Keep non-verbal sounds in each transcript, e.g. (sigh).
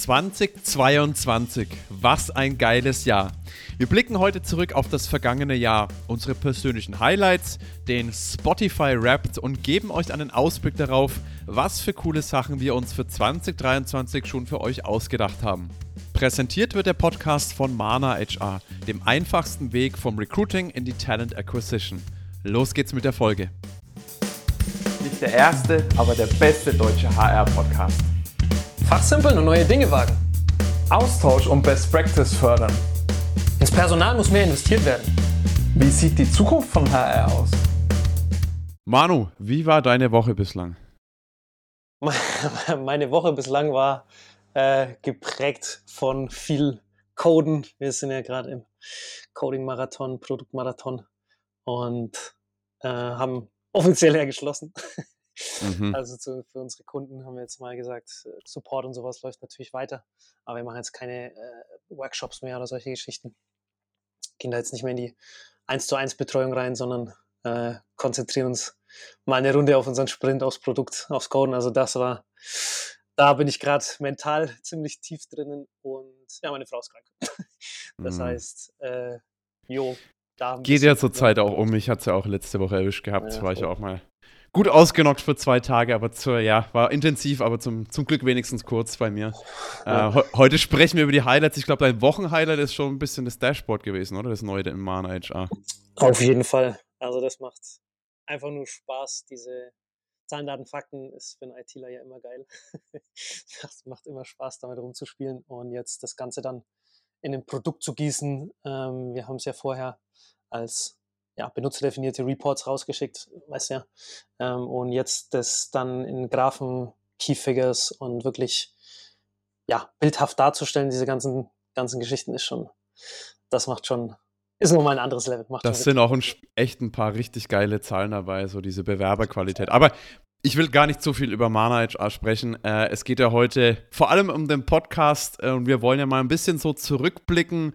2022. Was ein geiles Jahr. Wir blicken heute zurück auf das vergangene Jahr, unsere persönlichen Highlights, den Spotify Wrapped und geben euch einen Ausblick darauf, was für coole Sachen wir uns für 2023 schon für euch ausgedacht haben. Präsentiert wird der Podcast von Mana HR, dem einfachsten Weg vom Recruiting in die Talent Acquisition. Los geht's mit der Folge. Nicht der erste, aber der beste deutsche HR-Podcast. Fachsimpeln und neue Dinge wagen. Austausch und Best Practice fördern. Ins Personal muss mehr investiert werden. Wie sieht die Zukunft von HR aus? Manu, wie war deine Woche bislang? (laughs) Meine Woche bislang war äh, geprägt von viel Coden. Wir sind ja gerade im Coding-Marathon, Produktmarathon und äh, haben offiziell ja geschlossen. (laughs) Mhm. Also zu, für unsere Kunden haben wir jetzt mal gesagt, äh, Support und sowas läuft natürlich weiter, aber wir machen jetzt keine äh, Workshops mehr oder solche Geschichten. Gehen da jetzt nicht mehr in die 1 zu 1 Betreuung rein, sondern äh, konzentrieren uns mal eine Runde auf unseren Sprint, aufs Produkt, aufs Coden. Also das war, da bin ich gerade mental ziemlich tief drinnen und ja, meine Frau ist krank. (laughs) das mhm. heißt, äh, jo, da Geht ja zurzeit auch um. Ich hatte es ja auch letzte Woche erwischt gehabt. Ja, war ich auch mal gut ausgenockt für zwei Tage, aber zur, ja, war intensiv, aber zum, zum Glück wenigstens kurz bei mir. Ja. Äh, heute sprechen wir über die Highlights. Ich glaube, dein Wochenhighlight ist schon ein bisschen das Dashboard gewesen, oder? Das neue im Mana HR. Auf jeden Fall. Also das macht einfach nur Spaß. Diese Zahlen, Daten, Fakten ist für einen ITler ja immer geil. (laughs) das macht immer Spaß, damit rumzuspielen und jetzt das Ganze dann in ein Produkt zu gießen. Ähm, wir haben es ja vorher als ja, benutzerdefinierte Reports rausgeschickt, weißt du ja. Ähm, und jetzt das dann in Graphen, Keyfigures und wirklich ja, bildhaft darzustellen, diese ganzen, ganzen Geschichten ist schon, das macht schon, ist nochmal ein anderes Level. Macht das sind auch ein, echt ein paar richtig geile Zahlen dabei, so diese Bewerberqualität. Aber ich will gar nicht so viel über Mana HR sprechen. Äh, es geht ja heute vor allem um den Podcast äh, und wir wollen ja mal ein bisschen so zurückblicken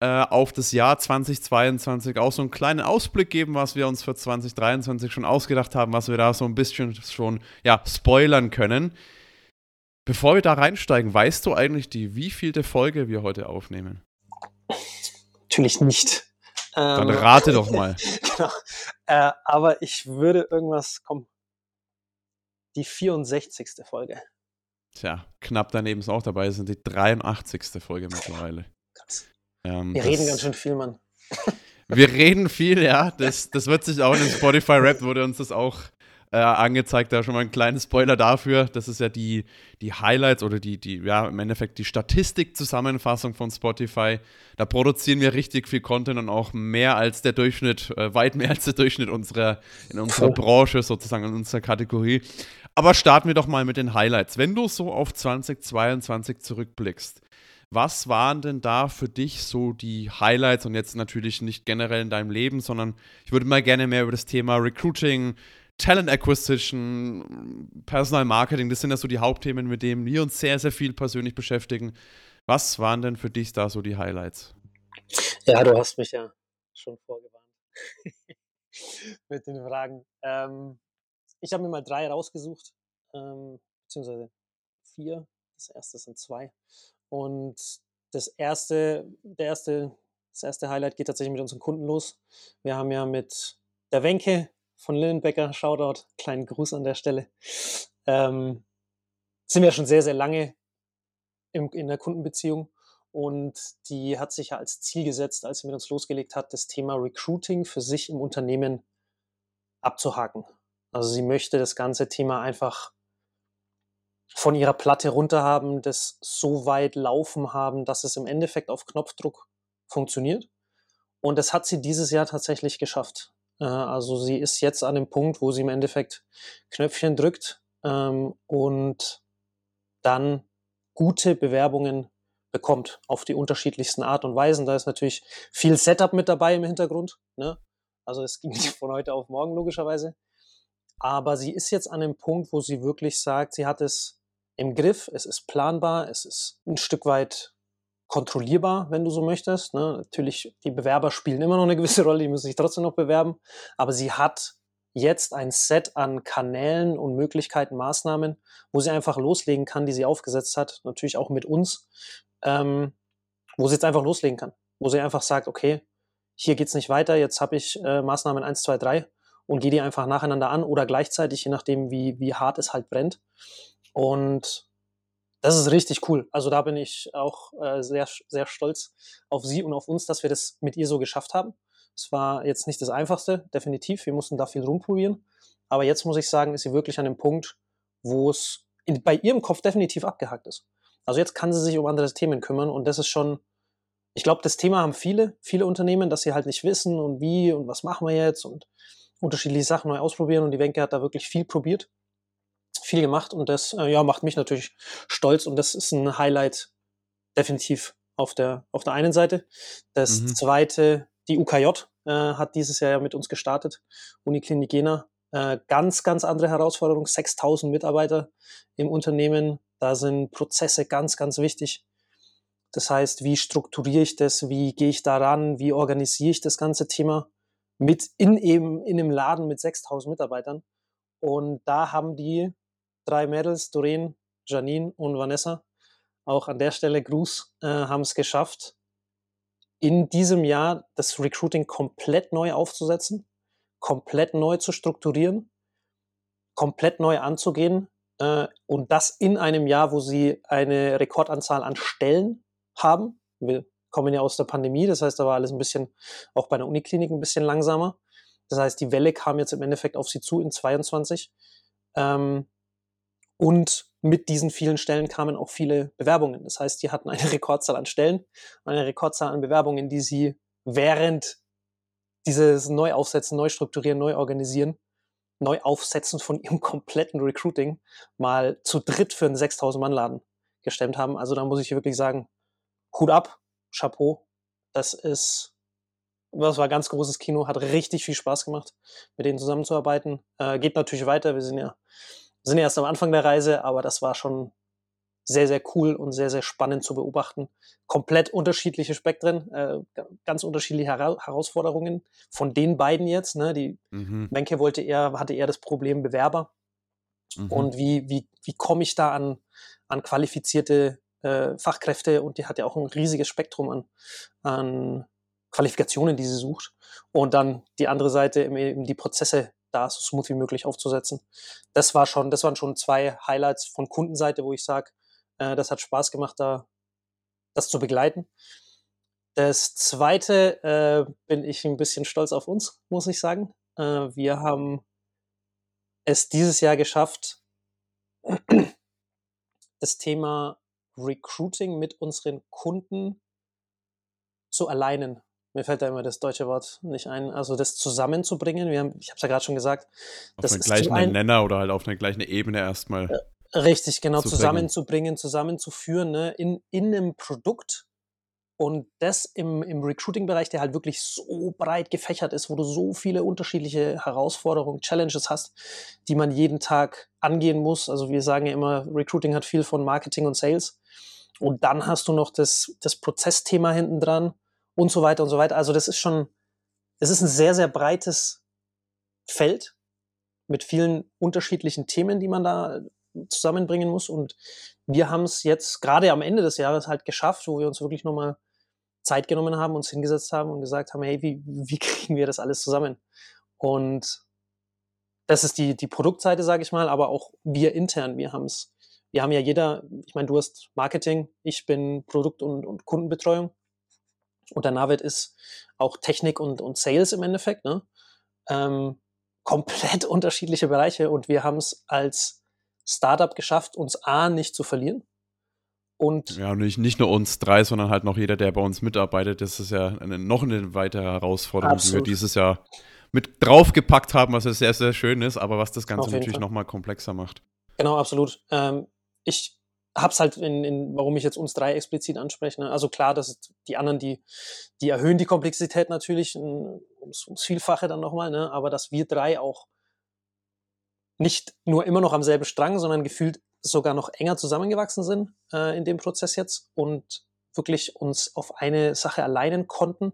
äh, auf das Jahr 2022 auch so einen kleinen Ausblick geben, was wir uns für 2023 schon ausgedacht haben, was wir da so ein bisschen schon ja, spoilern können. Bevor wir da reinsteigen, weißt du eigentlich, die wievielte Folge wir heute aufnehmen? Natürlich nicht. Dann ähm, rate doch mal. (laughs) genau. Äh, aber ich würde irgendwas kommen. Die 64. Folge. Tja, knapp daneben ist auch dabei, sind die 83. Folge mittlerweile. Ähm, wir reden ganz schön viel, Mann. (laughs) Wir reden viel, ja. Das, das wird sich auch in dem Spotify-Rap, wurde uns das auch äh, angezeigt. Da schon mal ein kleines Spoiler dafür. Das ist ja die, die Highlights oder die, die, ja, im Endeffekt die Statistik-Zusammenfassung von Spotify. Da produzieren wir richtig viel Content und auch mehr als der Durchschnitt, äh, weit mehr als der Durchschnitt unserer, in unserer Branche, sozusagen, in unserer Kategorie. Aber starten wir doch mal mit den Highlights. Wenn du so auf 2022 zurückblickst, was waren denn da für dich so die Highlights und jetzt natürlich nicht generell in deinem Leben, sondern ich würde mal gerne mehr über das Thema Recruiting, Talent Acquisition, Personal Marketing, das sind ja so die Hauptthemen, mit denen wir uns sehr, sehr viel persönlich beschäftigen. Was waren denn für dich da so die Highlights? Ja, du hast mich ja schon vorgewarnt (laughs) mit den Fragen. Ähm, ich habe mir mal drei rausgesucht, ähm, beziehungsweise vier. Das erste sind zwei. Und das erste, der erste, das erste Highlight geht tatsächlich mit unseren Kunden los. Wir haben ja mit der Wenke von Lillenbecker, Shoutout, kleinen Gruß an der Stelle, ähm, sind wir schon sehr, sehr lange im, in der Kundenbeziehung. Und die hat sich ja als Ziel gesetzt, als sie mit uns losgelegt hat, das Thema Recruiting für sich im Unternehmen abzuhaken. Also sie möchte das ganze Thema einfach von ihrer Platte runter haben, das so weit laufen haben, dass es im Endeffekt auf Knopfdruck funktioniert. Und das hat sie dieses Jahr tatsächlich geschafft. Äh, also sie ist jetzt an dem Punkt, wo sie im Endeffekt Knöpfchen drückt ähm, und dann gute Bewerbungen bekommt auf die unterschiedlichsten Art und Weisen. Da ist natürlich viel Setup mit dabei im Hintergrund. Ne? Also es ging nicht von heute auf morgen logischerweise. Aber sie ist jetzt an dem Punkt, wo sie wirklich sagt, sie hat es im Griff, es ist planbar, es ist ein Stück weit kontrollierbar, wenn du so möchtest. Ne? Natürlich, die Bewerber spielen immer noch eine (laughs) gewisse Rolle, die müssen sich trotzdem noch bewerben, aber sie hat jetzt ein Set an Kanälen und Möglichkeiten, Maßnahmen, wo sie einfach loslegen kann, die sie aufgesetzt hat, natürlich auch mit uns, ähm, wo sie jetzt einfach loslegen kann, wo sie einfach sagt, okay, hier geht's nicht weiter, jetzt habe ich äh, Maßnahmen 1, 2, 3 und gehe die einfach nacheinander an oder gleichzeitig, je nachdem, wie, wie hart es halt brennt. Und das ist richtig cool. Also da bin ich auch äh, sehr, sehr stolz auf sie und auf uns, dass wir das mit ihr so geschafft haben. Es war jetzt nicht das Einfachste, definitiv. Wir mussten da viel rumprobieren. Aber jetzt muss ich sagen, ist sie wirklich an dem Punkt, wo es bei ihrem Kopf definitiv abgehakt ist. Also jetzt kann sie sich um andere Themen kümmern und das ist schon, ich glaube, das Thema haben viele, viele Unternehmen, dass sie halt nicht wissen und wie und was machen wir jetzt und unterschiedliche Sachen neu ausprobieren und die Wenke hat da wirklich viel probiert, viel gemacht und das äh, ja, macht mich natürlich stolz und das ist ein Highlight definitiv auf der, auf der einen Seite. Das mhm. zweite die UKJ äh, hat dieses Jahr ja mit uns gestartet, Uniklinik Jena. Äh, ganz, ganz andere Herausforderung, 6000 Mitarbeiter im Unternehmen. Da sind Prozesse ganz, ganz wichtig. Das heißt, wie strukturiere ich das, wie gehe ich daran, wie organisiere ich das ganze Thema mit in eben in einem Laden mit 6000 Mitarbeitern. Und da haben die drei Mädels, Doreen, Janine und Vanessa, auch an der Stelle Gruß, äh, haben es geschafft, in diesem Jahr das Recruiting komplett neu aufzusetzen, komplett neu zu strukturieren, komplett neu anzugehen äh, und das in einem Jahr, wo sie eine Rekordanzahl an Stellen haben. Wir kommen ja aus der Pandemie, das heißt, da war alles ein bisschen, auch bei der Uniklinik ein bisschen langsamer. Das heißt, die Welle kam jetzt im Endeffekt auf sie zu in 22. Ähm, und mit diesen vielen Stellen kamen auch viele Bewerbungen. Das heißt, die hatten eine (laughs) Rekordzahl an Stellen, eine Rekordzahl an Bewerbungen, die sie während dieses Neuaufsetzen, Neustrukturieren, Neuorganisieren, Neuaufsetzen von ihrem (laughs) kompletten Recruiting mal zu dritt für einen 6000 Mann Laden gestemmt haben. Also da muss ich wirklich sagen, Hut ab, Chapeau. Das ist, das war ganz großes Kino, hat richtig viel Spaß gemacht, mit denen zusammenzuarbeiten. Äh, geht natürlich weiter. Wir sind ja sind erst am Anfang der Reise, aber das war schon sehr, sehr cool und sehr, sehr spannend zu beobachten. Komplett unterschiedliche Spektren, äh, ganz unterschiedliche Hera Herausforderungen von den beiden jetzt. Ne? Die mhm. Menke wollte eher, hatte eher das Problem Bewerber. Mhm. Und wie, wie, wie komme ich da an, an qualifizierte äh, Fachkräfte? Und die hat ja auch ein riesiges Spektrum an, an Qualifikationen, die sie sucht. Und dann die andere Seite eben die Prozesse, da so smooth wie möglich aufzusetzen. Das war schon, das waren schon zwei Highlights von Kundenseite, wo ich sage, äh, das hat Spaß gemacht, da das zu begleiten. Das zweite äh, bin ich ein bisschen stolz auf uns, muss ich sagen. Äh, wir haben es dieses Jahr geschafft, das Thema Recruiting mit unseren Kunden zu alignen mir fällt da immer das deutsche Wort nicht ein, also das zusammenzubringen. Wir haben, ich habe es ja gerade schon gesagt, auf einen gleichen ein, Nenner oder halt auf einer gleichen Ebene erstmal. Äh, richtig, genau, zu zusammenzubringen, zusammenzuführen, ne, in, in einem Produkt und das im, im Recruiting-Bereich, der halt wirklich so breit gefächert ist, wo du so viele unterschiedliche Herausforderungen, Challenges hast, die man jeden Tag angehen muss. Also wir sagen ja immer, Recruiting hat viel von Marketing und Sales. Und dann hast du noch das, das Prozessthema hinten dran und so weiter und so weiter. Also das ist schon, es ist ein sehr, sehr breites Feld mit vielen unterschiedlichen Themen, die man da zusammenbringen muss. Und wir haben es jetzt gerade am Ende des Jahres halt geschafft, wo wir uns wirklich nochmal Zeit genommen haben, uns hingesetzt haben und gesagt haben, hey, wie, wie (laughs) kriegen wir das alles zusammen? Und das ist die, die Produktseite, sage ich mal, aber auch wir intern, wir haben es, wir haben ja jeder, ich meine, du hast Marketing, ich bin Produkt- und, und Kundenbetreuung. Und der Navid ist auch Technik und, und Sales im Endeffekt. Ne? Ähm, komplett (laughs) unterschiedliche Bereiche und wir haben es als Startup geschafft, uns A nicht zu verlieren. Und ja, nicht, nicht nur uns drei, sondern halt noch jeder, der bei uns mitarbeitet. Das ist ja eine, noch eine weitere Herausforderung, absolut. die wir dieses Jahr mit draufgepackt haben, was ja sehr, sehr schön ist, aber was das Ganze natürlich nochmal komplexer macht. Genau, absolut. Ähm, ich hab's halt in, in, warum ich jetzt uns drei explizit anspreche. Ne? Also klar, dass die anderen, die, die erhöhen die Komplexität natürlich ums, ums Vielfache dann nochmal, ne? aber dass wir drei auch nicht nur immer noch am selben Strang, sondern gefühlt sogar noch enger zusammengewachsen sind äh, in dem Prozess jetzt und wirklich uns auf eine Sache alleinen konnten.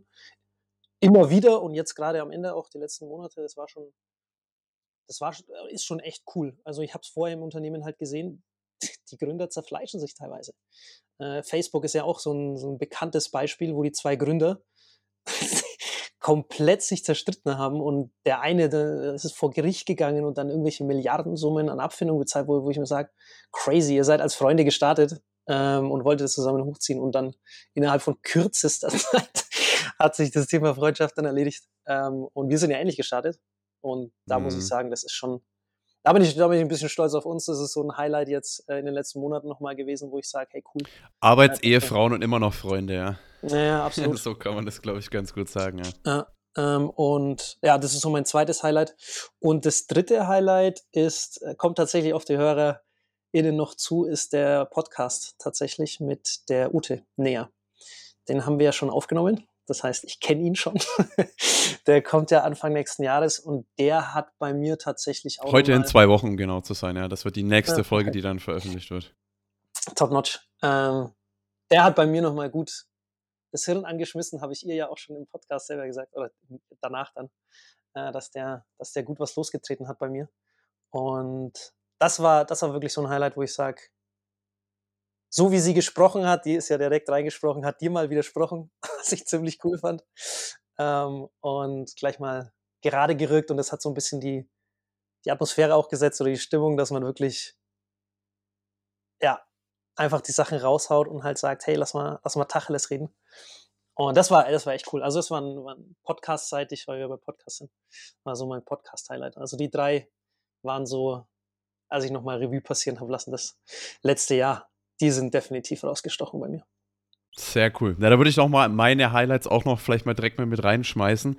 Immer wieder und jetzt gerade am Ende auch die letzten Monate, das war schon das war, äh, ist schon echt cool. Also ich habe es vorher im Unternehmen halt gesehen, (laughs) die Gründer zerfleischen sich teilweise. Äh, Facebook ist ja auch so ein, so ein bekanntes Beispiel, wo die zwei Gründer (laughs) komplett sich zerstritten haben und der eine, der ist vor Gericht gegangen und dann irgendwelche Milliardensummen an Abfindung bezahlt, wo, wo ich mir sage, crazy, ihr seid als Freunde gestartet ähm, und wolltet es zusammen hochziehen und dann innerhalb von kürzester (laughs) Zeit hat sich das Thema Freundschaft dann erledigt ähm, und wir sind ja ähnlich gestartet und da mhm. muss ich mhm. sagen, das ist schon, da bin, ich, da bin ich ein bisschen stolz auf uns. Das ist so ein Highlight jetzt äh, in den letzten Monaten nochmal gewesen, wo ich sage, hey, cool. Arbeitsehefrauen und immer noch Freunde, ja. Ja, absolut. (laughs) so kann man das, glaube ich, ganz gut sagen, ja. ja ähm, und ja, das ist so mein zweites Highlight. Und das dritte Highlight ist, äh, kommt tatsächlich auf die HörerInnen noch zu, ist der Podcast tatsächlich mit der Ute näher. Den haben wir ja schon aufgenommen. Das heißt, ich kenne ihn schon. (laughs) der kommt ja Anfang nächsten Jahres und der hat bei mir tatsächlich auch. Heute in zwei Wochen genau zu sein, ja. Das wird die nächste ja, Folge, die dann veröffentlicht wird. Top notch. Ähm, der hat bei mir nochmal gut das Hirn angeschmissen, habe ich ihr ja auch schon im Podcast selber gesagt, oder danach dann, äh, dass, der, dass der gut was losgetreten hat bei mir. Und das war, das war wirklich so ein Highlight, wo ich sage, so wie sie gesprochen hat, die ist ja direkt reingesprochen, hat dir mal widersprochen, (laughs) was ich ziemlich cool fand. Ähm, und gleich mal gerade gerückt und das hat so ein bisschen die, die Atmosphäre auch gesetzt oder die Stimmung, dass man wirklich, ja, einfach die Sachen raushaut und halt sagt, hey, lass mal, lass mal Tacheles reden. Und das war, das war echt cool. Also es war ein, war ein Podcast-seitig, weil wir bei Podcast sind, war so mein Podcast-Highlight. Also die drei waren so, als ich nochmal Revue passieren habe lassen, das letzte Jahr die sind definitiv rausgestochen bei mir. Sehr cool. Na, da würde ich auch mal meine Highlights auch noch vielleicht mal direkt mal mit reinschmeißen.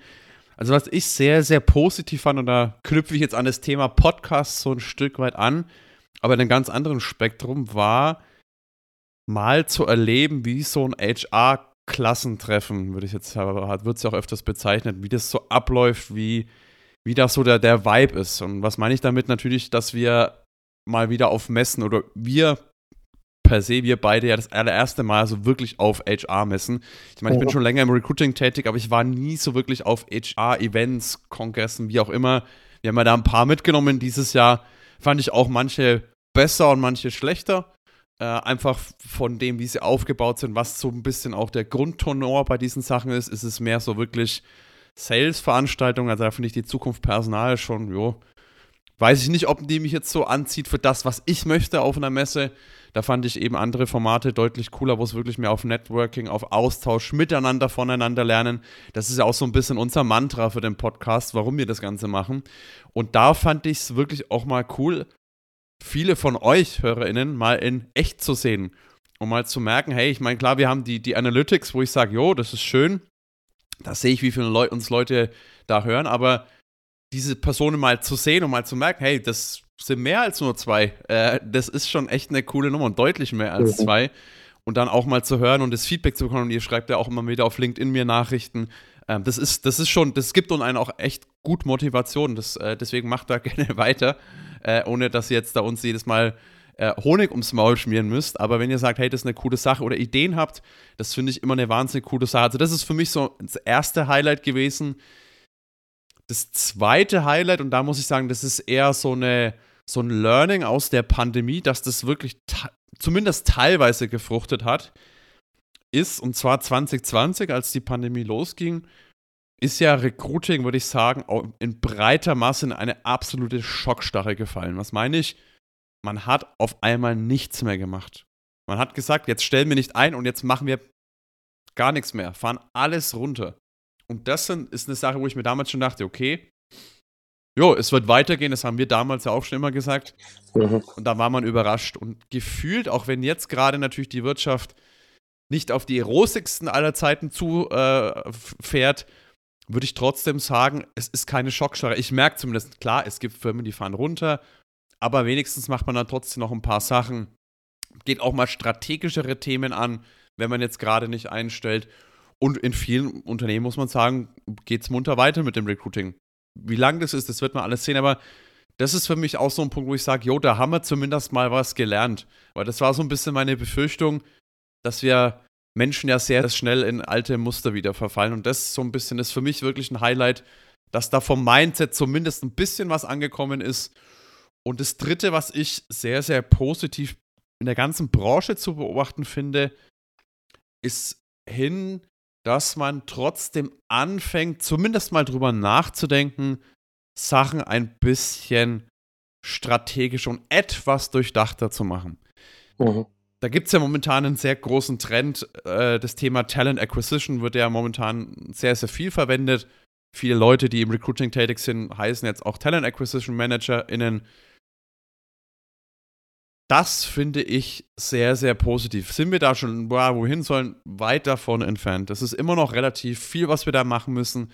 Also was ich sehr, sehr positiv fand, und da knüpfe ich jetzt an das Thema Podcast so ein Stück weit an, aber in einem ganz anderen Spektrum war mal zu erleben, wie so ein HR-Klassentreffen, würde ich jetzt, wird es ja auch öfters bezeichnet, wie das so abläuft, wie, wie das so der, der Vibe ist. Und was meine ich damit? Natürlich, dass wir mal wieder auf Messen oder wir per se wir beide ja das allererste Mal so wirklich auf HR messen. Ich meine, ich bin schon länger im Recruiting tätig, aber ich war nie so wirklich auf HR-Events, Kongressen, wie auch immer. Wir haben ja da ein paar mitgenommen dieses Jahr. Fand ich auch manche besser und manche schlechter. Äh, einfach von dem, wie sie aufgebaut sind, was so ein bisschen auch der Grundtonor bei diesen Sachen ist, ist es mehr so wirklich Sales-Veranstaltungen. Also da finde ich die Zukunft Personal schon, jo, weiß ich nicht, ob die mich jetzt so anzieht für das, was ich möchte auf einer Messe. Da fand ich eben andere Formate deutlich cooler, wo es wirklich mehr auf Networking, auf Austausch, miteinander, voneinander lernen. Das ist ja auch so ein bisschen unser Mantra für den Podcast, warum wir das Ganze machen. Und da fand ich es wirklich auch mal cool, viele von euch HörerInnen mal in echt zu sehen. Um mal zu merken, hey, ich meine, klar, wir haben die, die Analytics, wo ich sage, jo, das ist schön. Da sehe ich, wie viele Leute uns Leute da hören, aber diese Personen mal zu sehen und mal zu merken, hey, das sind mehr als nur zwei. Äh, das ist schon echt eine coole Nummer und deutlich mehr als mhm. zwei. Und dann auch mal zu hören und das Feedback zu bekommen. Und ihr schreibt ja auch immer wieder auf LinkedIn mir Nachrichten. Ähm, das, ist, das ist schon, das gibt uns einen auch echt gut Motivation. Das, äh, deswegen macht da (laughs) gerne weiter, äh, ohne dass ihr jetzt da uns jedes Mal äh, Honig ums Maul schmieren müsst. Aber wenn ihr sagt, hey, das ist eine coole Sache oder Ideen habt, das finde ich immer eine wahnsinnig coole Sache. Also, das ist für mich so das erste Highlight gewesen, das zweite Highlight, und da muss ich sagen, das ist eher so, eine, so ein Learning aus der Pandemie, dass das wirklich zumindest teilweise gefruchtet hat, ist, und zwar 2020, als die Pandemie losging, ist ja Recruiting, würde ich sagen, in breiter Masse in eine absolute Schockstarre gefallen. Was meine ich? Man hat auf einmal nichts mehr gemacht. Man hat gesagt, jetzt stellen wir nicht ein und jetzt machen wir gar nichts mehr, fahren alles runter. Und das ist eine Sache, wo ich mir damals schon dachte, okay, jo, es wird weitergehen, das haben wir damals ja auch schon immer gesagt. Mhm. Und da war man überrascht. Und gefühlt, auch wenn jetzt gerade natürlich die Wirtschaft nicht auf die rosigsten aller Zeiten zufährt, äh, würde ich trotzdem sagen, es ist keine Schockstarre. Ich merke zumindest, klar, es gibt Firmen, die fahren runter, aber wenigstens macht man dann trotzdem noch ein paar Sachen. Geht auch mal strategischere Themen an, wenn man jetzt gerade nicht einstellt. Und in vielen Unternehmen muss man sagen, geht es munter weiter mit dem Recruiting. Wie lang das ist, das wird man alles sehen, aber das ist für mich auch so ein Punkt, wo ich sage, jo, da haben wir zumindest mal was gelernt. Weil das war so ein bisschen meine Befürchtung, dass wir Menschen ja sehr schnell in alte Muster wieder verfallen. Und das ist so ein bisschen, ist für mich wirklich ein Highlight, dass da vom Mindset zumindest ein bisschen was angekommen ist. Und das Dritte, was ich sehr, sehr positiv in der ganzen Branche zu beobachten finde, ist hin, dass man trotzdem anfängt, zumindest mal drüber nachzudenken, Sachen ein bisschen strategisch und etwas durchdachter zu machen. Mhm. Da gibt es ja momentan einen sehr großen Trend. Äh, das Thema Talent Acquisition wird ja momentan sehr, sehr viel verwendet. Viele Leute, die im Recruiting tätig sind, heißen jetzt auch Talent Acquisition ManagerInnen. Das finde ich sehr, sehr positiv. Sind wir da schon, boah, wohin sollen? Weit davon entfernt. Das ist immer noch relativ viel, was wir da machen müssen.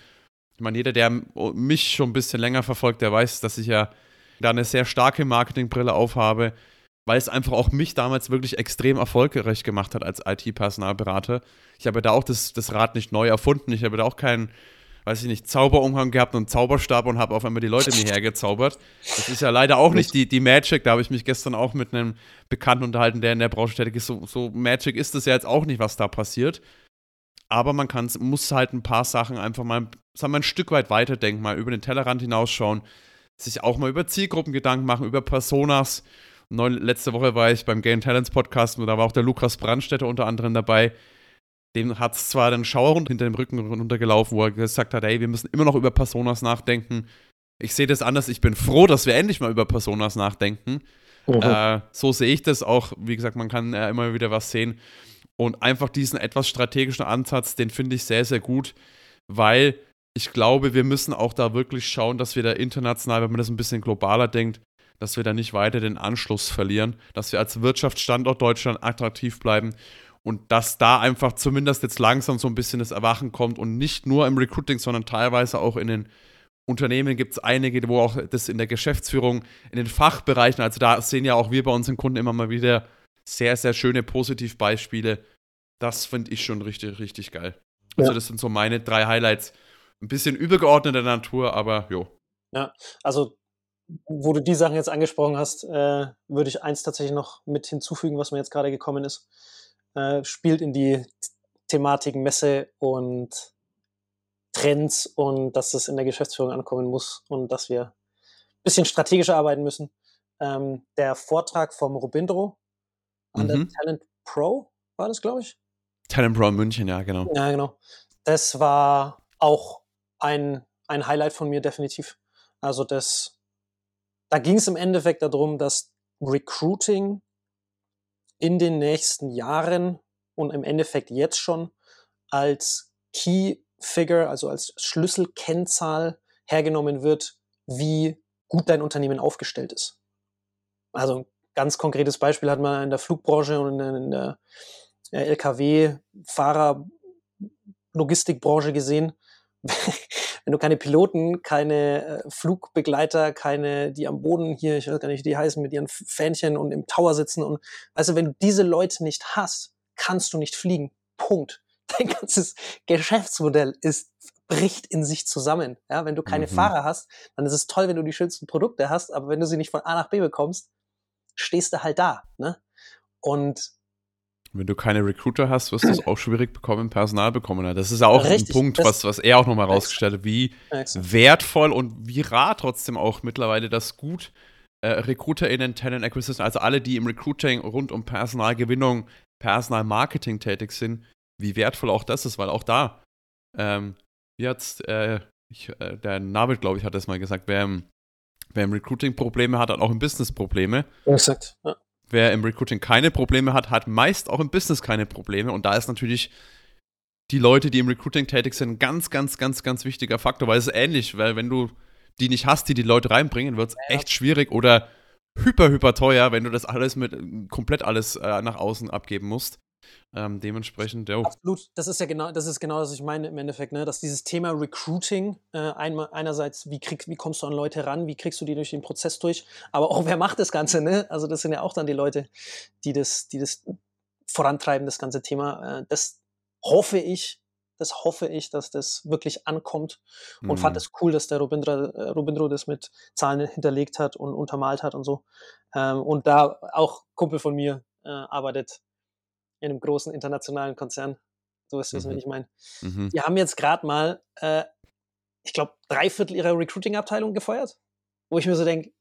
Ich meine, jeder, der mich schon ein bisschen länger verfolgt, der weiß, dass ich ja da eine sehr starke Marketingbrille aufhabe, weil es einfach auch mich damals wirklich extrem erfolgreich gemacht hat als IT-Personalberater. Ich habe da auch das, das Rad nicht neu erfunden. Ich habe da auch keinen weiß ich nicht, Zauberumhang gehabt und Zauberstab und habe auf einmal die Leute mir hergezaubert. Das ist ja leider auch nicht die, die Magic. Da habe ich mich gestern auch mit einem Bekannten unterhalten, der in der Branche tätig ist. So, so Magic ist es ja jetzt auch nicht, was da passiert. Aber man kann, muss halt ein paar Sachen einfach mal, sagen wir, ein Stück weit weiterdenken, mal über den Tellerrand hinausschauen, sich auch mal über Zielgruppen Gedanken machen, über Personas. Neu, letzte Woche war ich beim Game Talents Podcast und da war auch der Lukas Brandstätter unter anderem dabei dem hat es zwar den Schauer hinter dem Rücken runtergelaufen, wo er gesagt hat, hey, wir müssen immer noch über Personas nachdenken. Ich sehe das anders. Ich bin froh, dass wir endlich mal über Personas nachdenken. Äh, so sehe ich das auch. Wie gesagt, man kann äh, immer wieder was sehen. Und einfach diesen etwas strategischen Ansatz, den finde ich sehr, sehr gut, weil ich glaube, wir müssen auch da wirklich schauen, dass wir da international, wenn man das ein bisschen globaler denkt, dass wir da nicht weiter den Anschluss verlieren, dass wir als Wirtschaftsstandort Deutschland attraktiv bleiben und dass da einfach zumindest jetzt langsam so ein bisschen das Erwachen kommt und nicht nur im Recruiting, sondern teilweise auch in den Unternehmen gibt es einige, wo auch das in der Geschäftsführung, in den Fachbereichen, also da sehen ja auch wir bei unseren Kunden immer mal wieder sehr, sehr schöne Positivbeispiele. Das finde ich schon richtig, richtig geil. Also, das sind so meine drei Highlights. Ein bisschen übergeordneter Natur, aber jo. Ja, also wo du die Sachen jetzt angesprochen hast, äh, würde ich eins tatsächlich noch mit hinzufügen, was mir jetzt gerade gekommen ist äh, spielt in die Thematik Messe und Trends und dass es in der Geschäftsführung ankommen muss und dass wir ein bisschen strategischer arbeiten müssen. Ähm, der Vortrag vom Robindro an mhm. der Talent Pro war das, glaube ich. Talent Pro in München, ja, genau. Ja, genau. Das war auch ein, ein Highlight von mir, definitiv. Also das, da ging es im Endeffekt darum, dass Recruiting in den nächsten Jahren und im Endeffekt jetzt schon als Key Figure, also als Schlüsselkennzahl hergenommen wird, wie gut dein Unternehmen aufgestellt ist. Also ein ganz konkretes Beispiel hat man in der Flugbranche und in der LKW-Fahrer-Logistikbranche gesehen. Wenn du keine Piloten, keine äh, Flugbegleiter, keine, die am Boden hier, ich weiß gar nicht, wie die heißen, mit ihren Fähnchen und im Tower sitzen und, du, wenn du diese Leute nicht hast, kannst du nicht fliegen. Punkt. (laughs) Dein ganzes Geschäftsmodell ist, bricht in sich zusammen. Ja, wenn du keine mhm. Fahrer hast, dann ist es toll, wenn du die schönsten Produkte hast, aber wenn du sie nicht von A nach B bekommst, stehst du halt da, ne? Und wenn du keine Recruiter hast, wirst du es auch schwierig bekommen, Personal bekommen. Das ist ja auch Richtig, ein Punkt, was, was er auch nochmal rausgestellt hat, wie wertvoll und wie rar trotzdem auch mittlerweile das gut äh, RecruiterInnen, Talent Acquisition, also alle, die im Recruiting rund um Personalgewinnung, Personalmarketing tätig sind, wie wertvoll auch das ist, weil auch da, ähm, jetzt, äh, ich, äh, der Navid, glaube ich, hat das mal gesagt, wer im, wer im Recruiting Probleme hat, hat auch im Business Probleme. Exakt, ja wer im Recruiting keine Probleme hat, hat meist auch im Business keine Probleme. Und da ist natürlich die Leute, die im Recruiting tätig sind, ein ganz, ganz, ganz, ganz wichtiger Faktor, weil es ist ähnlich, weil wenn du die nicht hast, die die Leute reinbringen, wird es ja. echt schwierig oder hyper, hyper teuer, wenn du das alles mit komplett alles äh, nach außen abgeben musst. Ähm, dementsprechend, ja. Absolut, das ist ja genau, das ist genau, was ich meine im Endeffekt, ne? dass dieses Thema Recruiting äh, einmal, einerseits, wie, krieg, wie kommst du an Leute ran, wie kriegst du die durch den Prozess durch, aber auch (laughs) wer macht das Ganze, ne? Also das sind ja auch dann die Leute, die das, die das vorantreiben, das ganze Thema. Äh, das hoffe ich, das hoffe ich, dass das wirklich ankommt und mhm. fand es cool, dass der Robindra, äh, Robindro das mit Zahlen hinterlegt hat und untermalt hat und so. Ähm, und da auch Kumpel von mir äh, arbeitet in einem großen internationalen Konzern. Du wirst wissen, mhm. was ich meine. Mhm. Die haben jetzt gerade mal äh, ich glaube, drei Viertel ihrer Recruiting-Abteilung gefeuert. Wo ich mir so denke,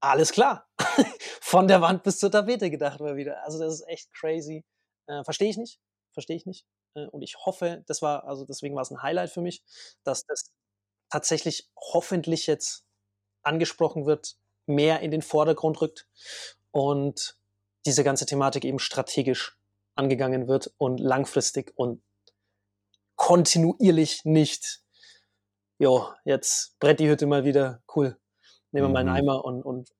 alles klar. (laughs) Von der Wand bis zur Tapete gedacht mal wieder. Also das ist echt crazy. Äh, Verstehe ich nicht. Verstehe ich nicht. Äh, und ich hoffe, das war, also deswegen war es ein Highlight für mich, dass das tatsächlich hoffentlich jetzt angesprochen wird, mehr in den Vordergrund rückt und diese ganze Thematik eben strategisch angegangen wird und langfristig und kontinuierlich nicht, jo, jetzt brett die Hütte mal wieder, cool, nehmen wir mhm. mal einen mhm. Eimer und, und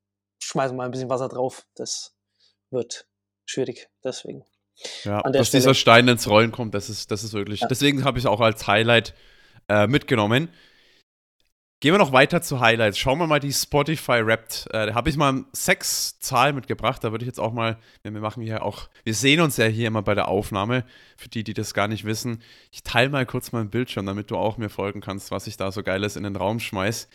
schmeißen mal ein bisschen Wasser drauf. Das wird schwierig, deswegen. Ja, dass Stelle. dieser Stein ins Rollen kommt, das ist, das ist wirklich. Ja. Deswegen habe ich es auch als Highlight äh, mitgenommen. Gehen wir noch weiter zu Highlights. Schauen wir mal die Spotify Wrapped. Äh, da habe ich mal sechs Zahlen mitgebracht. Da würde ich jetzt auch mal, wir machen hier auch, wir sehen uns ja hier immer bei der Aufnahme. Für die, die das gar nicht wissen, ich teile mal kurz meinen Bildschirm, damit du auch mir folgen kannst, was ich da so Geiles in den Raum schmeiß.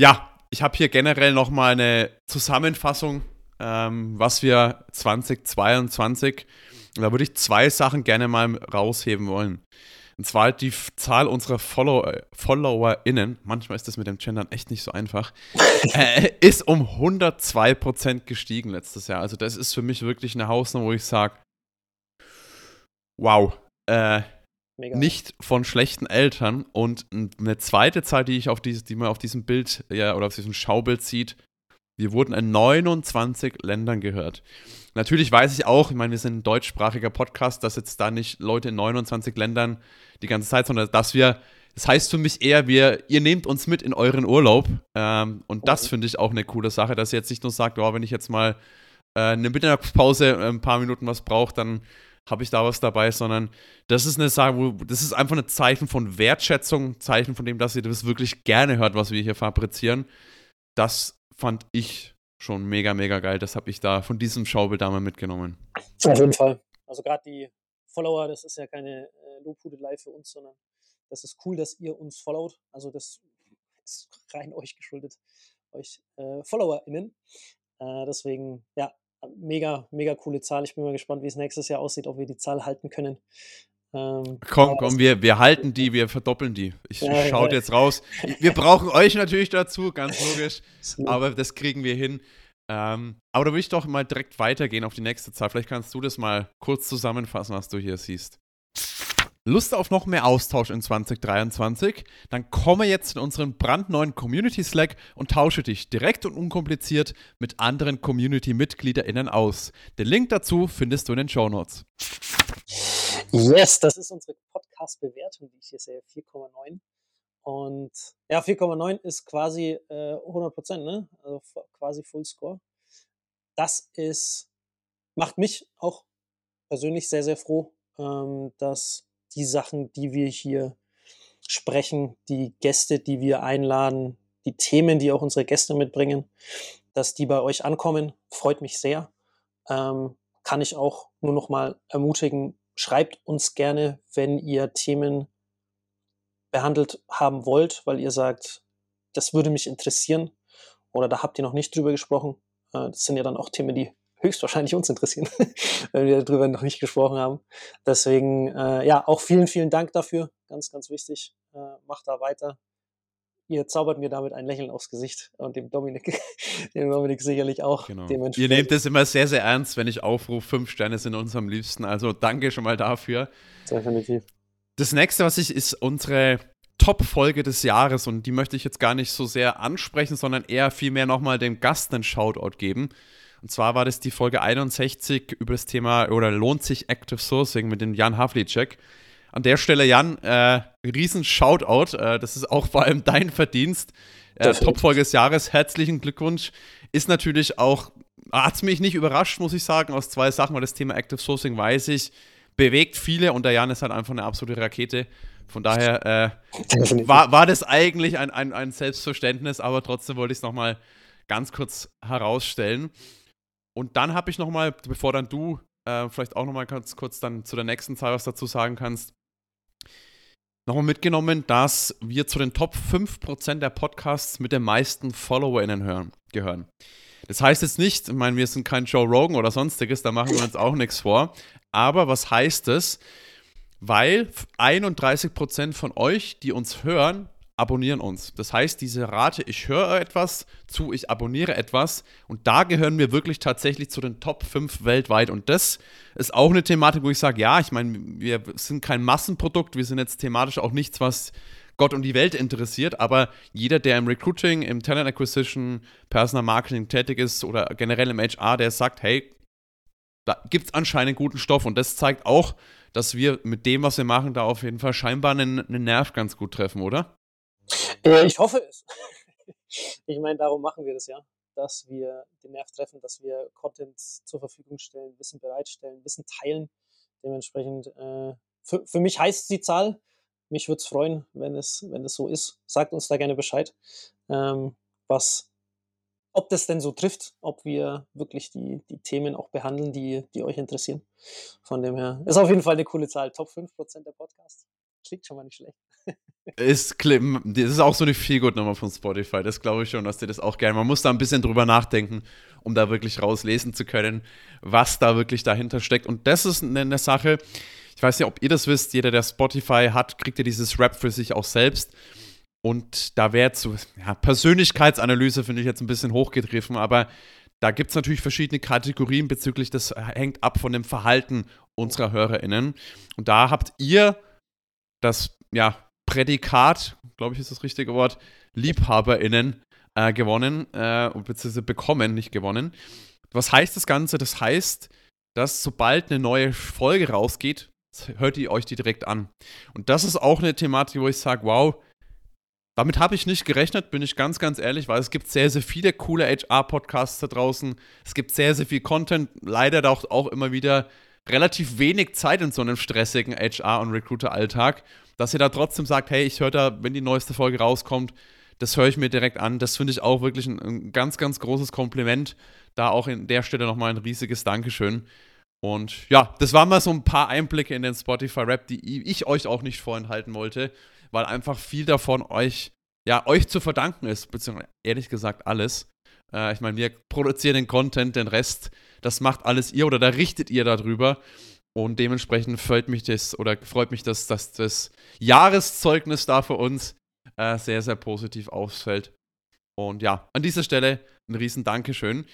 Ja, ich habe hier generell noch mal eine Zusammenfassung, ähm, was wir 2022, da würde ich zwei Sachen gerne mal rausheben wollen. Und zwar die Zahl unserer Follow FollowerInnen, manchmal ist das mit dem Gendern echt nicht so einfach, (laughs) äh, ist um 102% gestiegen letztes Jahr. Also das ist für mich wirklich eine Hausnummer, wo ich sage, wow, äh, nicht von schlechten Eltern. Und eine zweite Zahl, die ich auf dieses, die man auf diesem Bild ja, oder auf diesem Schaubild sieht, wir wurden in 29 Ländern gehört. Natürlich weiß ich auch, ich meine, wir sind ein deutschsprachiger Podcast, dass jetzt da nicht Leute in 29 Ländern die ganze Zeit, sondern dass wir, das heißt für mich eher, wir, ihr nehmt uns mit in euren Urlaub. Ähm, und das finde ich auch eine coole Sache, dass ihr jetzt nicht nur sagt, oh, wenn ich jetzt mal äh, eine Mittagspause äh, ein paar Minuten was brauche, dann habe ich da was dabei, sondern das ist eine Sache, wo, das ist einfach ein Zeichen von Wertschätzung, Zeichen von dem, dass ihr das wirklich gerne hört, was wir hier fabrizieren. Das fand ich schon mega, mega geil. Das habe ich da von diesem Schaubild da mal mitgenommen. Auf jeden Fall. Also gerade die Follower, das ist ja keine äh, Lobhudelei für uns, sondern das ist cool, dass ihr uns followt. Also das ist rein (laughs) euch geschuldet, euch äh, FollowerInnen. Äh, deswegen, ja, mega, mega coole Zahl. Ich bin mal gespannt, wie es nächstes Jahr aussieht, ob wir die Zahl halten können. Ähm, komm, komm, wir, wir halten die, wir verdoppeln die. Ich, ja, schaue ja. jetzt raus. Wir brauchen euch natürlich dazu, ganz logisch. (laughs) aber das kriegen wir hin. Ähm, aber da will ich doch mal direkt weitergehen auf die nächste Zahl. Vielleicht kannst du das mal kurz zusammenfassen, was du hier siehst. Lust auf noch mehr Austausch in 2023? Dann komme jetzt in unseren brandneuen Community Slack und tausche dich direkt und unkompliziert mit anderen Community-MitgliederInnen aus. Den Link dazu findest du in den Show Notes. Yes, das ist unsere Podcast-Bewertung, die ich hier sehe, 4,9. Und ja, 4,9 ist quasi äh, 100 Prozent, ne? Also quasi Full Score. Das ist, macht mich auch persönlich sehr, sehr froh, ähm, dass die Sachen, die wir hier sprechen, die Gäste, die wir einladen, die Themen, die auch unsere Gäste mitbringen, dass die bei euch ankommen, freut mich sehr. Ähm, kann ich auch nur noch mal ermutigen, schreibt uns gerne, wenn ihr Themen behandelt haben wollt, weil ihr sagt, das würde mich interessieren oder da habt ihr noch nicht drüber gesprochen. Äh, das sind ja dann auch Themen, die höchstwahrscheinlich uns interessieren, (laughs) wenn wir darüber noch nicht gesprochen haben. Deswegen, äh, ja, auch vielen, vielen Dank dafür. Ganz, ganz wichtig. Äh, macht da weiter ihr zaubert mir damit ein Lächeln aufs Gesicht und dem Dominik, (laughs) dem Dominik sicherlich auch. Genau. Ihr nehmt es immer sehr, sehr ernst, wenn ich aufrufe, fünf Sterne sind uns am liebsten. Also danke schon mal dafür. Definitiv. Das nächste, was ich, ist unsere Top-Folge des Jahres und die möchte ich jetzt gar nicht so sehr ansprechen, sondern eher vielmehr nochmal dem Gast einen Shoutout geben. Und zwar war das die Folge 61 über das Thema, oder lohnt sich Active Sourcing mit dem Jan Havlicek. An der Stelle, Jan, äh, riesen Shoutout. Äh, das ist auch vor allem dein Verdienst. Äh, Topfolge des Jahres. Herzlichen Glückwunsch. Ist natürlich auch, hat es mich nicht überrascht, muss ich sagen, aus zwei Sachen, weil das Thema Active Sourcing weiß ich, bewegt viele und der Jan ist halt einfach eine absolute Rakete. Von daher äh, war, war das eigentlich ein, ein, ein Selbstverständnis, aber trotzdem wollte ich es nochmal ganz kurz herausstellen. Und dann habe ich nochmal, bevor dann du äh, vielleicht auch nochmal ganz kurz dann zu der nächsten Zahl was dazu sagen kannst, nochmal mitgenommen, dass wir zu den Top 5% der Podcasts mit den meisten FollowerInnen hören, gehören. Das heißt jetzt nicht, ich meine, wir sind kein Joe Rogan oder sonstiges, da machen wir uns auch nichts vor. Aber was heißt es? weil 31% von euch, die uns hören, abonnieren uns. Das heißt, diese Rate, ich höre etwas zu, ich abonniere etwas. Und da gehören wir wirklich tatsächlich zu den Top 5 weltweit. Und das ist auch eine Thematik, wo ich sage, ja, ich meine, wir sind kein Massenprodukt, wir sind jetzt thematisch auch nichts, was Gott und die Welt interessiert, aber jeder, der im Recruiting, im Talent Acquisition, Personal Marketing tätig ist oder generell im HR, der sagt, hey, da gibt es anscheinend guten Stoff. Und das zeigt auch, dass wir mit dem, was wir machen, da auf jeden Fall scheinbar einen, einen Nerv ganz gut treffen, oder? Äh, ich hoffe es. (laughs) Ich meine, darum machen wir das ja, dass wir den Nerv treffen, dass wir Content zur Verfügung stellen, Wissen bereitstellen, Wissen teilen. Dementsprechend, äh, für, für mich heißt die Zahl. Mich würde es freuen, wenn es, wenn es so ist. Sagt uns da gerne Bescheid, ähm, was, ob das denn so trifft, ob wir wirklich die, die Themen auch behandeln, die, die euch interessieren. Von dem her ist auf jeden Fall eine coole Zahl. Top 5% der Podcasts. Klingt schon mal nicht schlecht. Ist, das ist auch so eine Feelgood-Nummer von Spotify. Das glaube ich schon, dass die das auch gerne. Man muss da ein bisschen drüber nachdenken, um da wirklich rauslesen zu können, was da wirklich dahinter steckt. Und das ist eine, eine Sache, ich weiß nicht, ob ihr das wisst, jeder, der Spotify hat, kriegt ja dieses Rap für sich auch selbst. Und da wäre zu, ja, Persönlichkeitsanalyse finde ich jetzt ein bisschen hochgegriffen, aber da gibt es natürlich verschiedene Kategorien bezüglich, das hängt ab von dem Verhalten unserer HörerInnen. Und da habt ihr das, ja, Prädikat, glaube ich, ist das richtige Wort, LiebhaberInnen äh, gewonnen, äh, beziehungsweise bekommen, nicht gewonnen. Was heißt das Ganze? Das heißt, dass sobald eine neue Folge rausgeht, hört ihr euch die direkt an. Und das ist auch eine Thematik, wo ich sage, wow, damit habe ich nicht gerechnet, bin ich ganz, ganz ehrlich, weil es gibt sehr, sehr viele coole HR-Podcasts da draußen. Es gibt sehr, sehr viel Content, leider auch, auch immer wieder relativ wenig Zeit in so einem stressigen HR- und Recruiter-Alltag dass ihr da trotzdem sagt, hey, ich höre da, wenn die neueste Folge rauskommt, das höre ich mir direkt an. Das finde ich auch wirklich ein, ein, ganz, ganz großes Kompliment. Da auch in der Stelle nochmal ein riesiges Dankeschön. Und ja, das waren mal so ein paar Einblicke in den Spotify-Rap, die ich euch auch nicht vorenthalten wollte, weil einfach viel davon euch, ja, euch zu verdanken ist, beziehungsweise ehrlich gesagt alles. Äh, ich meine, wir produzieren den Content, den Rest, das macht alles ihr oder da richtet ihr darüber. Und dementsprechend freut mich das oder freut mich, dass, dass das Jahreszeugnis da für uns äh, sehr, sehr positiv ausfällt. Und ja, an dieser Stelle ein riesen Dankeschön.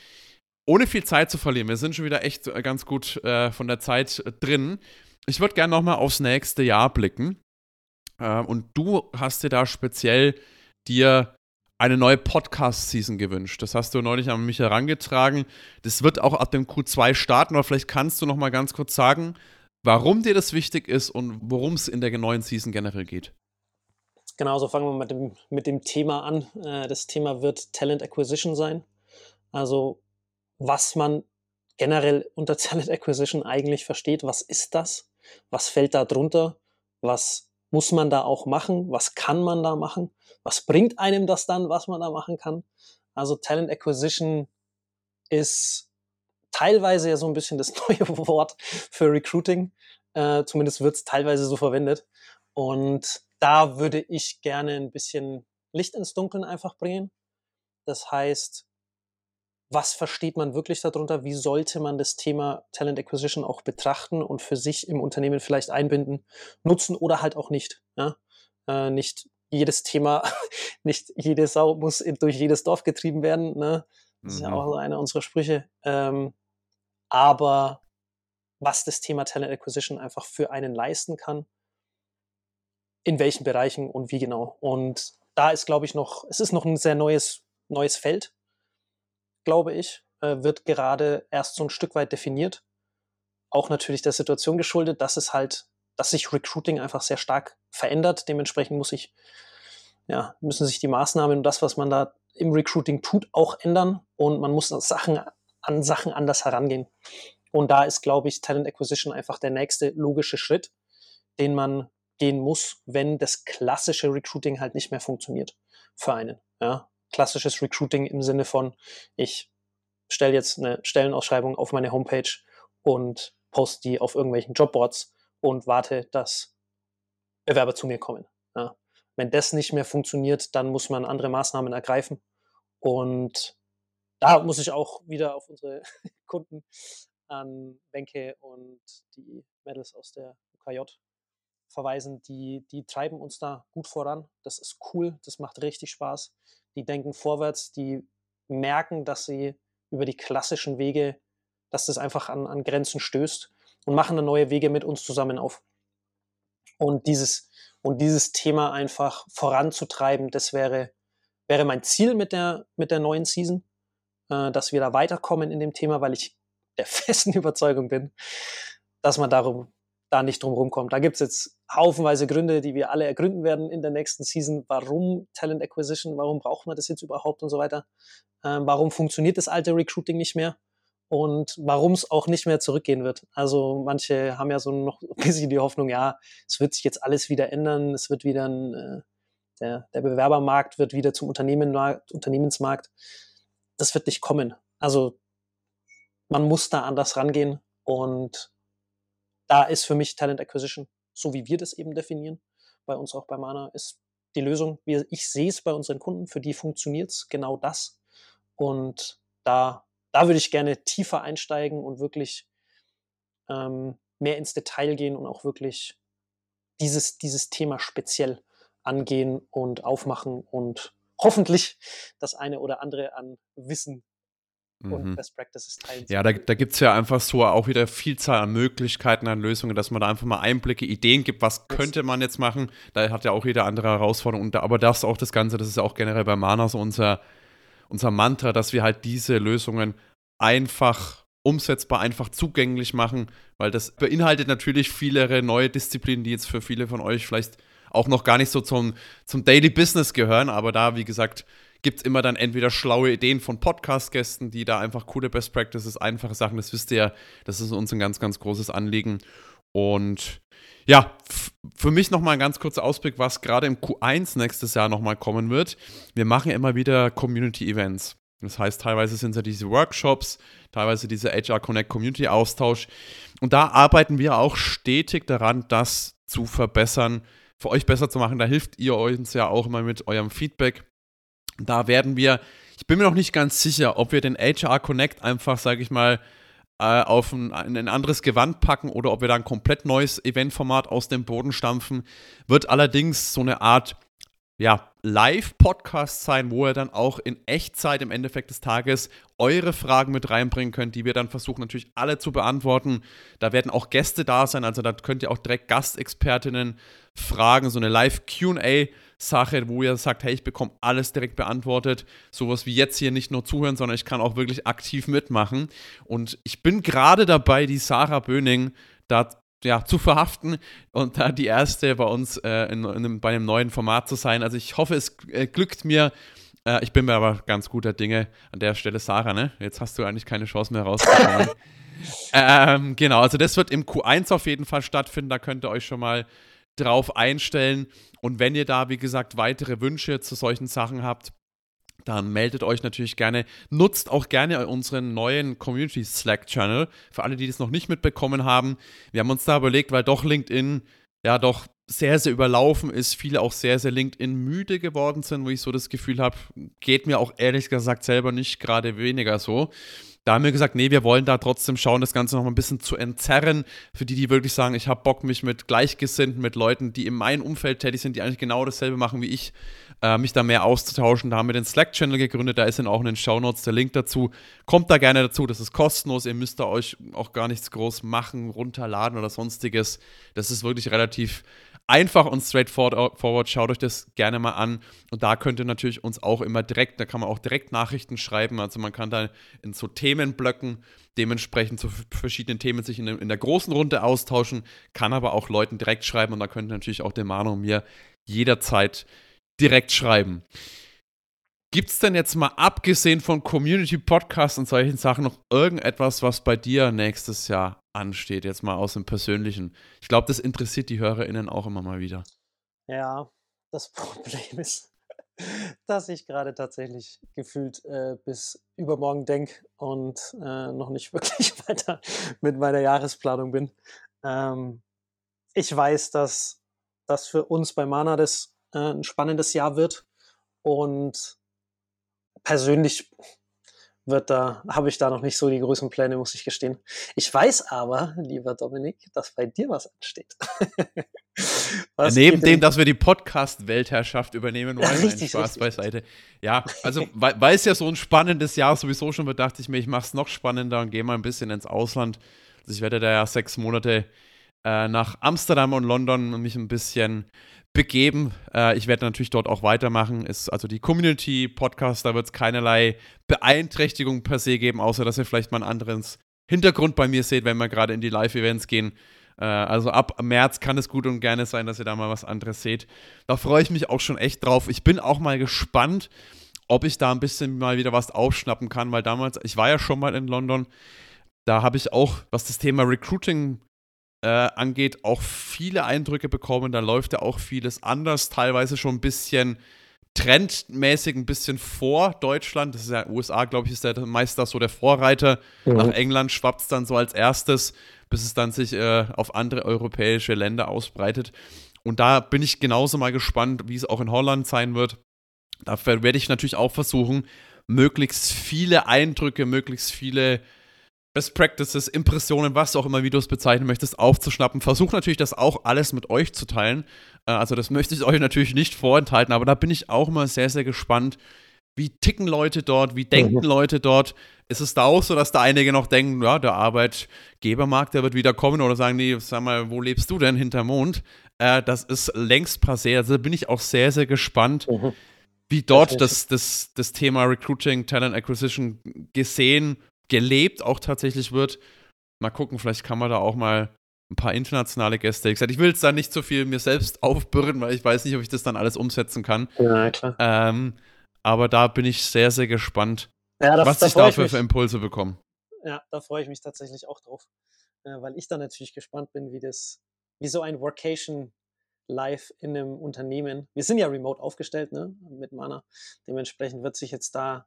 Ohne viel Zeit zu verlieren, wir sind schon wieder echt äh, ganz gut äh, von der Zeit äh, drin. Ich würde gerne nochmal aufs nächste Jahr blicken. Äh, und du hast dir da speziell dir eine neue Podcast-Season gewünscht. Das hast du neulich an mich herangetragen. Das wird auch ab dem Q2 starten, aber vielleicht kannst du noch mal ganz kurz sagen, warum dir das wichtig ist und worum es in der neuen Season generell geht. Genau, so fangen wir mit dem, mit dem Thema an. Äh, das Thema wird Talent Acquisition sein. Also was man generell unter (laughs) Talent Acquisition eigentlich versteht. Was ist das? Was fällt da drunter? Was muss man da auch machen? Was kann man da machen? Was bringt einem das dann, was man da machen kann? Also Talent Acquisition ist teilweise ja so ein bisschen das (laughs) neue Wort für Recruiting. Äh, zumindest wird es teilweise so verwendet. Und da würde ich gerne ein bisschen Licht ins Dunkeln einfach bringen. Das heißt, was versteht man wirklich darunter? Wie sollte man das Thema Talent Acquisition auch betrachten und für sich im Unternehmen vielleicht einbinden, nutzen oder halt auch nicht? Ja? Äh, nicht jedes Thema, (laughs) nicht jede Sau muss durch jedes Dorf getrieben werden. Ne? Das mhm. ist ja mhm. auch einer unserer Sprüche. Ähm, aber was das Thema Talent Acquisition einfach für einen leisten kann, in welchen Bereichen und wie genau. Und da ist, glaube ich, noch, es ist noch ein sehr neues, neues Feld glaube ich, äh, wird gerade erst so ein Stück weit definiert. Auch natürlich der Situation geschuldet, dass es halt, dass sich Recruiting einfach sehr stark verändert. Dementsprechend muss ich, ja, müssen sich die Maßnahmen und das, was man da im Recruiting tut, auch ändern und man muss Sachen an Sachen anders herangehen. Und da ist, glaube ich, Talent Acquisition einfach der nächste logische Schritt, den man gehen muss, wenn das klassische Recruiting halt nicht mehr funktioniert für einen. Ja, klassisches Recruiting im Sinne von, ich stelle jetzt eine Stellenausschreibung auf meine Homepage und poste die auf irgendwelchen Jobboards und warte, dass Bewerber zu mir kommen. Ja. Wenn das nicht mehr funktioniert, dann muss man andere Maßnahmen ergreifen. Und da muss ich auch wieder auf unsere (laughs) Kunden an Wenke und die Mädels aus der UKJ verweisen, die, die treiben uns da gut voran. Das ist cool, das macht richtig Spaß. Die denken vorwärts, die merken, dass sie über die klassischen Wege, dass das einfach an, an Grenzen stößt und machen dann neue Wege mit uns zusammen auf. Und dieses, und dieses Thema einfach voranzutreiben, das wäre, wäre mein Ziel mit der, mit der neuen Season, äh, dass wir da weiterkommen in dem Thema, weil ich der (laughs) festen Überzeugung bin, dass man darum da nicht drum rumkommt. Da gibt es jetzt haufenweise Gründe, die wir alle ergründen werden in der nächsten Season. Warum Talent Acquisition? Warum braucht man das jetzt überhaupt und so weiter? Ähm, warum funktioniert das alte Recruiting nicht mehr? Und warum es auch nicht mehr zurückgehen wird. Also manche haben ja so noch (laughs) ein bisschen die Hoffnung, ja, es wird sich jetzt alles wieder ändern, es wird wieder ein, äh, der, der Bewerbermarkt wird wieder zum Unternehmenmarkt, Unternehmensmarkt. Das wird nicht kommen. Also man muss da anders rangehen und da ist für mich Talent Acquisition, so wie wir das eben definieren, bei uns auch bei Mana, ist die Lösung. Ich sehe es bei unseren Kunden, für die funktioniert es genau das. Und da, da würde ich gerne tiefer einsteigen und wirklich ähm, mehr ins Detail gehen und auch wirklich dieses, dieses Thema speziell angehen und aufmachen und hoffentlich das eine oder andere an Wissen und mhm. Best Practices teilen. Ja, da, da gibt es ja einfach so auch wieder Vielzahl an Möglichkeiten, an Lösungen, dass man da einfach mal Einblicke, Ideen gibt, was könnte man jetzt machen. Da hat ja auch jeder andere Herausforderungen. aber das auch das Ganze, das ist ja auch generell bei Mana so unser, unser Mantra, dass wir halt diese Lösungen einfach umsetzbar, einfach zugänglich machen, weil das beinhaltet natürlich viele neue Disziplinen, die jetzt für viele von euch vielleicht auch noch gar nicht so zum, zum Daily Business gehören, aber da, wie gesagt, gibt es immer dann entweder schlaue Ideen von Podcast-Gästen, die da einfach coole Best Practices, einfache Sachen, das wisst ihr ja, das ist uns ein ganz, ganz großes Anliegen. Und ja, für mich nochmal ein ganz kurzer Ausblick, was gerade im Q1 nächstes Jahr nochmal kommen wird. Wir machen immer wieder Community-Events. Das heißt, teilweise sind es ja diese Workshops, teilweise dieser HR Connect Community Austausch. Und da arbeiten wir auch stetig daran, das zu verbessern, für euch besser zu machen. Da hilft ihr uns ja auch immer mit eurem Feedback. Da werden wir, ich bin mir noch nicht ganz sicher, ob wir den HR Connect einfach, sage ich mal, äh, auf ein, ein, anderes Gewand packen oder ob wir da ein komplett neues Eventformat aus dem Boden stampfen. Wird allerdings so eine Art ja, Live-Podcast sein, wo ihr dann auch in Echtzeit im Endeffekt des Tages eure Fragen mit reinbringen könnt, die wir dann versuchen natürlich alle zu beantworten. Da werden auch Gäste da sein, also da könnt ihr auch direkt Gastexpertinnen fragen, so eine Live-QA Sache, wo ihr sagt, hey, ich bekomme alles direkt beantwortet. Sowas wie jetzt hier nicht nur zuhören, sondern ich kann auch wirklich aktiv mitmachen. Und ich bin gerade dabei, die Sarah Böning da ja, zu verhaften und da die erste bei uns äh, in, in, bei einem neuen Format zu sein. Also ich hoffe, es äh, glückt mir. Äh, ich bin mir aber ganz guter Dinge an der Stelle, Sarah, ne? Jetzt hast du eigentlich keine Chance mehr rauszukommen. (laughs) ähm, genau, also das wird im Q1 auf jeden Fall stattfinden. Da könnt ihr euch schon mal drauf einstellen. Und wenn ihr da, wie gesagt, weitere Wünsche zu solchen Sachen habt, dann meldet euch natürlich gerne. Nutzt auch gerne unseren neuen Community Slack Channel. Für alle, die das noch nicht mitbekommen haben. Wir haben uns da überlegt, weil doch LinkedIn ja doch sehr, sehr überlaufen ist, viele auch sehr, sehr LinkedIn müde geworden sind, wo ich so das Gefühl habe, geht mir auch ehrlich gesagt selber nicht gerade weniger so. Da haben wir gesagt, nee, wir wollen da trotzdem schauen, das Ganze noch mal ein bisschen zu entzerren. Für die, die wirklich sagen, ich habe Bock, mich mit Gleichgesinnten, mit Leuten, die in meinem Umfeld tätig sind, die eigentlich genau dasselbe machen wie ich, äh, mich da mehr auszutauschen. Da haben wir den Slack-Channel gegründet, da ist dann auch in den Shownotes der Link dazu. Kommt da gerne dazu, das ist kostenlos, ihr müsst da euch auch gar nichts groß machen, runterladen oder sonstiges. Das ist wirklich relativ einfach und straightforward. Schaut euch das gerne mal an. Und da könnt ihr natürlich uns auch immer direkt, da kann man auch direkt Nachrichten schreiben. Also man kann da in so Themenblöcken dementsprechend zu verschiedenen Themen sich in, in der großen Runde austauschen, kann aber auch Leuten direkt schreiben und da könnt ihr natürlich auch dem Manu und mir jederzeit direkt schreiben. Gibt es denn jetzt mal abgesehen von Community Podcasts und solchen Sachen noch irgendetwas, was bei dir nächstes Jahr ansteht, jetzt mal aus dem Persönlichen. Ich glaube, das interessiert die HörerInnen auch immer mal wieder. Ja, das (laughs) Problem ist, dass ich gerade tatsächlich gefühlt äh, bis übermorgen denke und äh, noch nicht (laughs) wirklich weiter mit meiner Jahresplanung bin. Ähm, ich weiß, dass das für uns bei Mana das äh, ein spannendes Jahr wird und persönlich wird da, habe ich da noch nicht so die größeren Pläne, muss ich gestehen. Ich weiß aber, lieber Dominik, dass bei dir was ansteht. (laughs) was Neben dem, dass wir die Podcast-Weltherrschaft übernehmen wollen, (laughs) ja, richtig, Spaß richtig. beiseite. Ja, also weil es ja so ein spannendes Jahr sowieso schon wird, dachte ich mir, ich mache es noch spannender und gehe mal ein bisschen ins Ausland. Also ich werde da ja sechs Monate äh, nach Amsterdam und London mich ein bisschen begeben. Äh, ich werde natürlich dort auch weitermachen. Ist also die Community-Podcast, da wird es keinerlei Beeinträchtigung per se geben, außer dass ihr vielleicht mal einen anderen Hintergrund bei mir seht, wenn wir gerade in die Live-Events gehen. Äh, also ab März kann es gut und gerne sein, dass ihr da mal was anderes seht. Da freue ich mich auch schon echt drauf. Ich bin auch mal gespannt, ob ich da ein bisschen mal wieder was aufschnappen kann, weil damals, ich war ja schon mal in London, da habe ich auch, was das Thema Recruiting äh, angeht, auch viele Eindrücke bekommen. Da läuft ja auch vieles anders, teilweise schon ein bisschen trendmäßig ein bisschen vor Deutschland. Das ist ja USA, glaube ich, ist der Meister so der Vorreiter. Mhm. Nach England schwappt es dann so als erstes, bis es dann sich äh, auf andere europäische Länder ausbreitet. Und da bin ich genauso mal gespannt, wie es auch in Holland sein wird. Dafür werde ich natürlich auch versuchen, möglichst viele Eindrücke, möglichst viele Best Practices, Impressionen, was auch immer, wie du es bezeichnen möchtest, aufzuschnappen. Versuch natürlich, das auch alles mit euch zu teilen. Äh, also, das (laughs) möchte ich euch natürlich nicht vorenthalten, aber da bin ich auch immer sehr, sehr gespannt. Wie ticken Leute dort? Wie denken mhm. Leute dort? Ist es da auch so, dass da einige noch denken, ja, der Arbeitgebermarkt, der wird wieder kommen oder sagen die, sag mal, wo lebst du denn hinterm Mond? Äh, das ist längst passé. Also da bin ich auch sehr, sehr gespannt, mhm. wie dort das, das, das Thema Recruiting, Talent Acquisition gesehen gelebt auch tatsächlich wird. Mal gucken, vielleicht kann man da auch mal ein paar internationale Gäste. Ich, ich will jetzt da nicht so viel mir selbst aufbürden, weil ich weiß nicht, ob ich das dann alles umsetzen kann. Ja, klar. Ähm, aber da bin ich sehr, sehr gespannt, ja, das, was da ich dafür ich für Impulse bekomme. Ja, da freue ich mich tatsächlich auch drauf, äh, weil ich dann natürlich gespannt bin, wie das, wie so ein Workation live in einem Unternehmen. Wir sind ja remote aufgestellt, ne, mit Mana. Dementsprechend wird sich jetzt da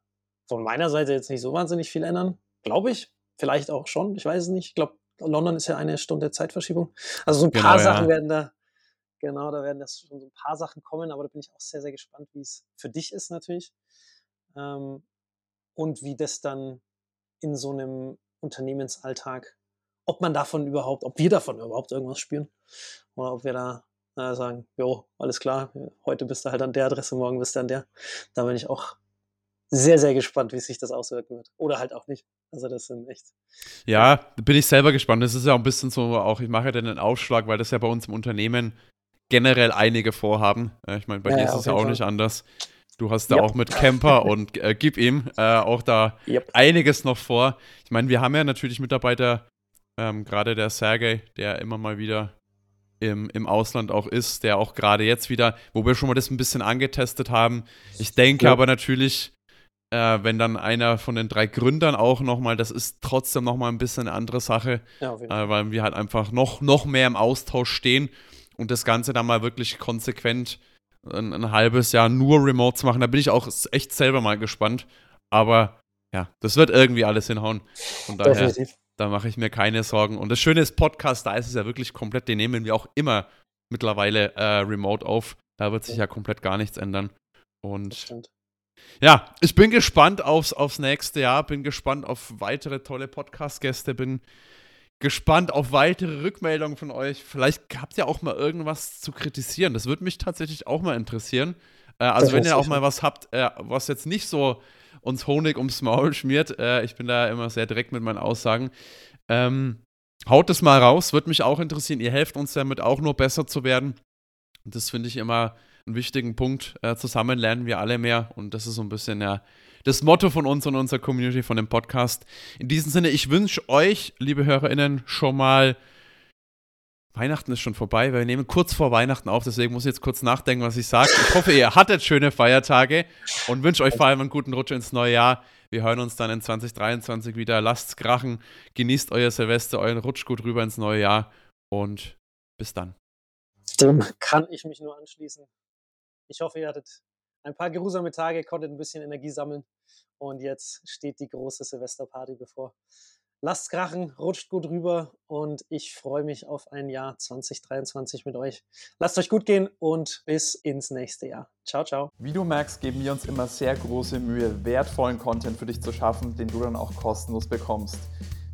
von meiner Seite jetzt nicht so wahnsinnig viel ändern. Glaube ich. Vielleicht auch schon. Ich weiß es nicht. Ich glaube, London ist ja eine Stunde Zeitverschiebung. Also so ein paar genau, Sachen ja. werden da, genau, da werden das schon so ein paar Sachen kommen, aber da bin ich auch sehr, sehr gespannt, wie es für dich ist natürlich. Ähm, und wie das dann in so einem Unternehmensalltag, ob man davon überhaupt, ob wir davon überhaupt irgendwas spüren. Oder ob wir da äh, sagen, jo, alles klar, heute bist du halt an der Adresse, morgen bist du an der. Da bin ich auch sehr, sehr gespannt, wie sich das auswirken wird. Oder halt auch nicht. Also das sind echt. Ja, bin ich selber gespannt. Das ist ja auch ein bisschen so, auch ich mache ja dann einen Aufschlag, weil das ja bei uns im Unternehmen generell einige vorhaben. Ich meine, bei ja, dir ist es ja auch Fall. nicht anders. Du hast da yep. auch mit Camper (laughs) und äh, gib ihm äh, auch da yep. einiges noch vor. Ich meine, wir haben ja natürlich Mitarbeiter, ähm, gerade der Sergej, der immer mal wieder im, im Ausland auch ist, der auch gerade jetzt wieder, wo wir schon mal das ein bisschen angetestet haben. Ich denke ja. aber natürlich, äh, wenn dann einer von den drei Gründern auch nochmal, das ist trotzdem nochmal ein bisschen eine andere Sache, ja, äh, weil wir halt einfach noch, noch mehr im Austausch stehen und das Ganze dann mal wirklich konsequent ein, ein halbes Jahr nur remote zu machen, da bin ich auch echt selber mal gespannt. Aber ja, das wird irgendwie alles hinhauen. Von daher, Definitiv. da mache ich mir keine Sorgen. Und das Schöne ist, Podcast, da ist es ja wirklich komplett, den nehmen wir auch immer mittlerweile äh, remote auf. Da wird sich ja komplett gar nichts ändern. Und ja, ich bin gespannt aufs, aufs nächste Jahr, bin gespannt auf weitere tolle Podcast-Gäste, bin gespannt auf weitere Rückmeldungen von euch. Vielleicht habt ihr auch mal irgendwas zu kritisieren. Das würde mich tatsächlich auch mal interessieren. Äh, also, wenn ihr auch mal was habt, äh, was jetzt nicht so uns Honig ums Maul schmiert, äh, ich bin da immer sehr direkt mit meinen Aussagen. Ähm, haut es mal raus, würde mich auch interessieren. Ihr helft uns damit auch nur besser zu werden. Und das finde ich immer einen wichtigen Punkt. Äh, zusammen lernen wir alle mehr und das ist so ein bisschen ja das Motto von uns und unserer Community, von dem Podcast. In diesem Sinne, ich wünsche euch, liebe HörerInnen, schon mal. Weihnachten ist schon vorbei, weil wir nehmen kurz vor Weihnachten auf, deswegen muss ich jetzt kurz nachdenken, was ich sage. Ich hoffe, ihr hattet schöne Feiertage und wünsche euch vor allem einen guten Rutsch ins neue Jahr. Wir hören uns dann in 2023 wieder. Lasst's krachen, genießt euer Silvester, euren Rutsch gut rüber ins neue Jahr und bis dann. Dem kann ich mich nur anschließen. Ich hoffe, ihr hattet ein paar geruhsame Tage, konntet ein bisschen Energie sammeln und jetzt steht die große Silvesterparty bevor. lasst krachen, rutscht gut rüber und ich freue mich auf ein Jahr 2023 mit euch. Lasst euch gut gehen und bis ins nächste Jahr. Ciao, ciao. Wie du merkst, geben wir uns immer sehr große Mühe, wertvollen Content für dich zu schaffen, den du dann auch kostenlos bekommst.